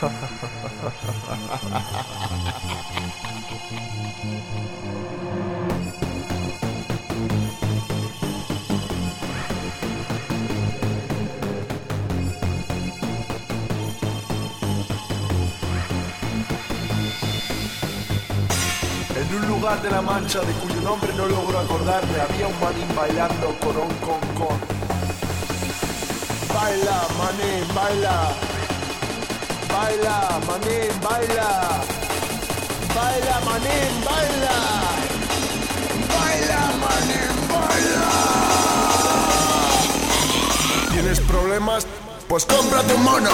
En un lugar de la Mancha de cuyo nombre no logro acordarme había un manín bailando corón con con. Baila, manín, baila. Baila, manín, baila. Baila, manín, baila. Baila, manín, baila. ¿Tienes problemas? Pues cómprate un mono.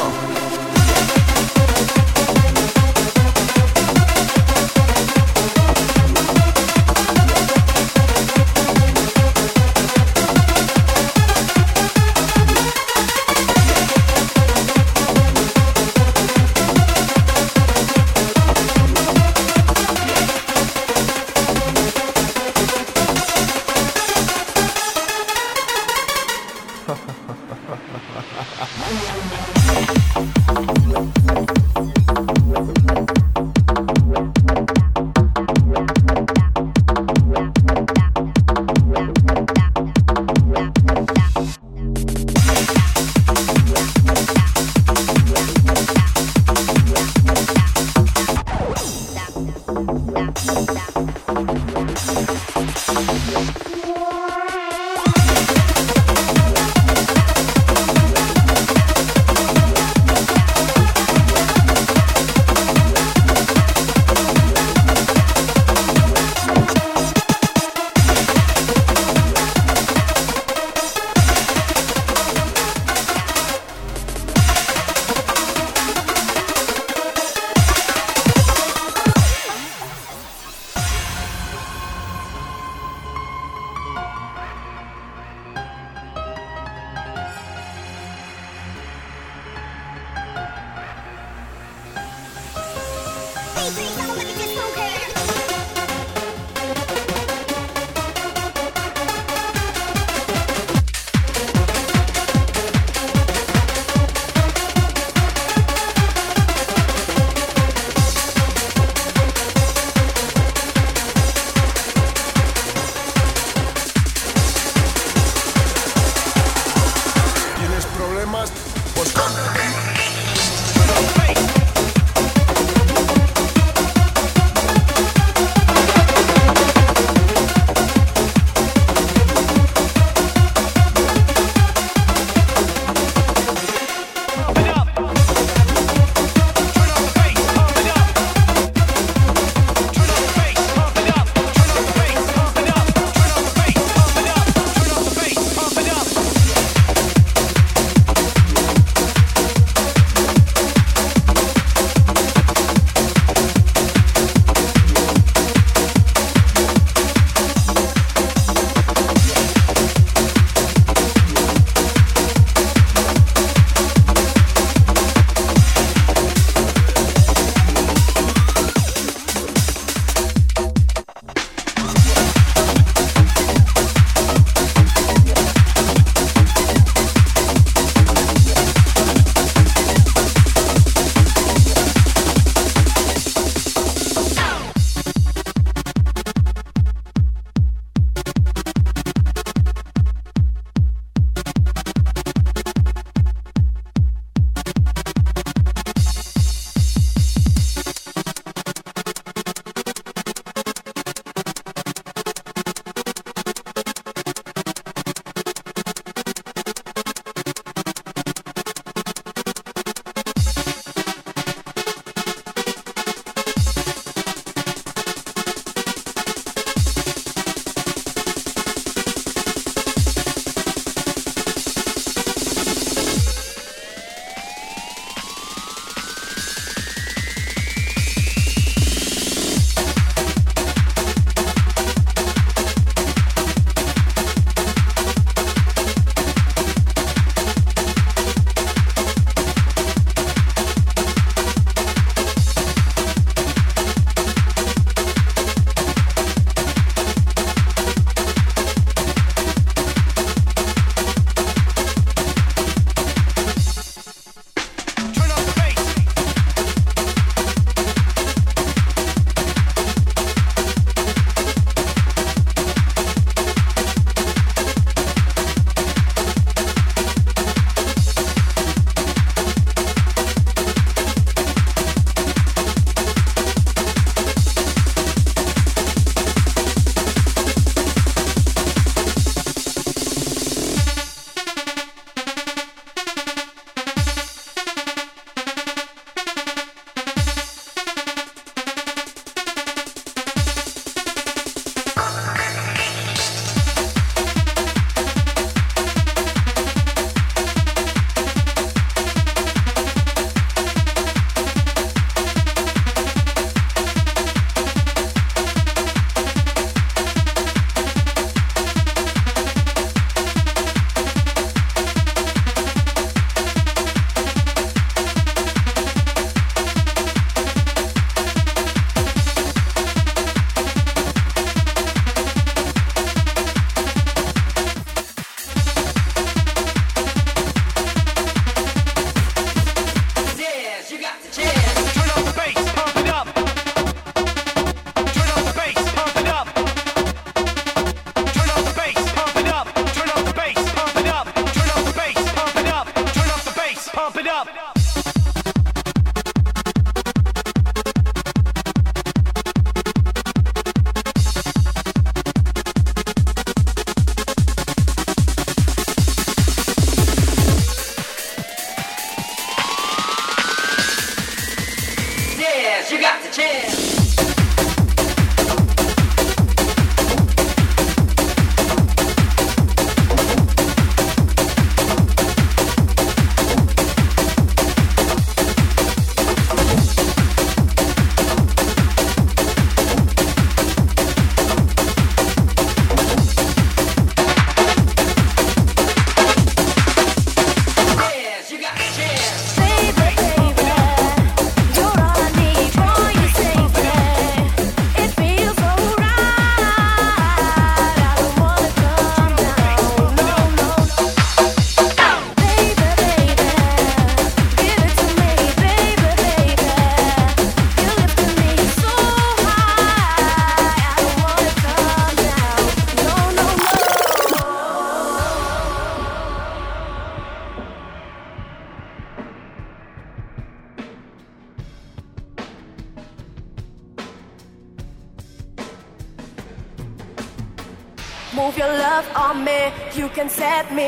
down.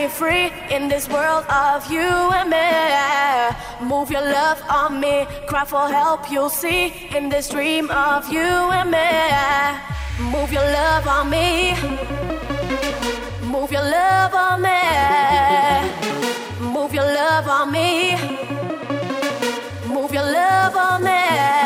Free in this world of you and me. Move your love on me. Cry for help, you'll see in this dream of you and me. Move your love on me. Move your love on me. Move your love on me. Move your love on me.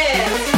this.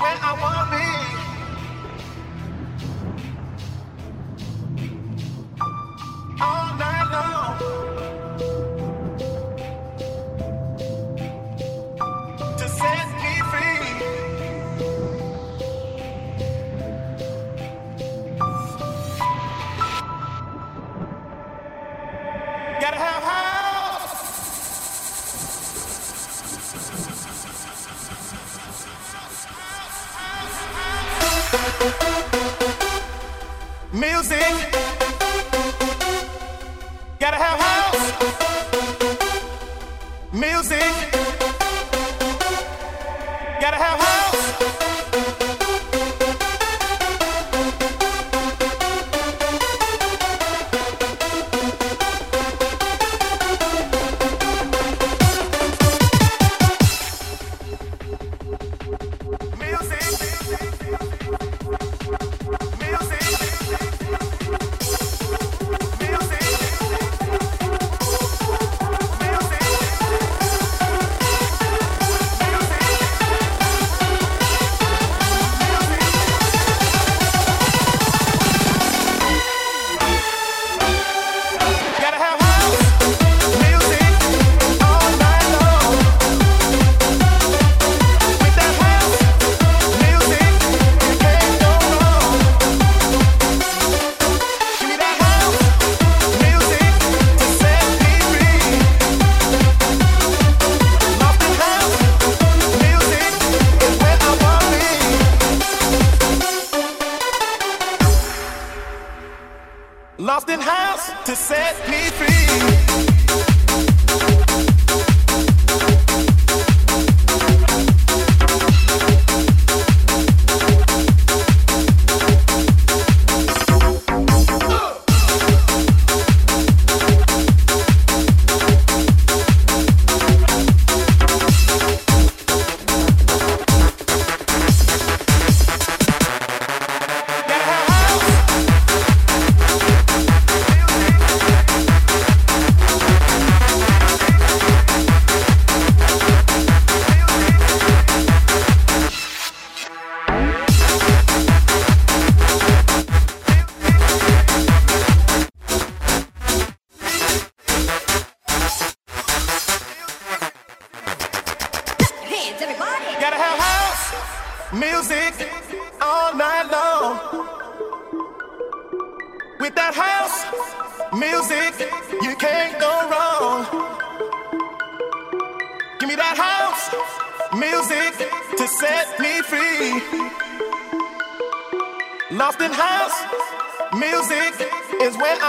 where I want.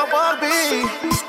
I wanna be.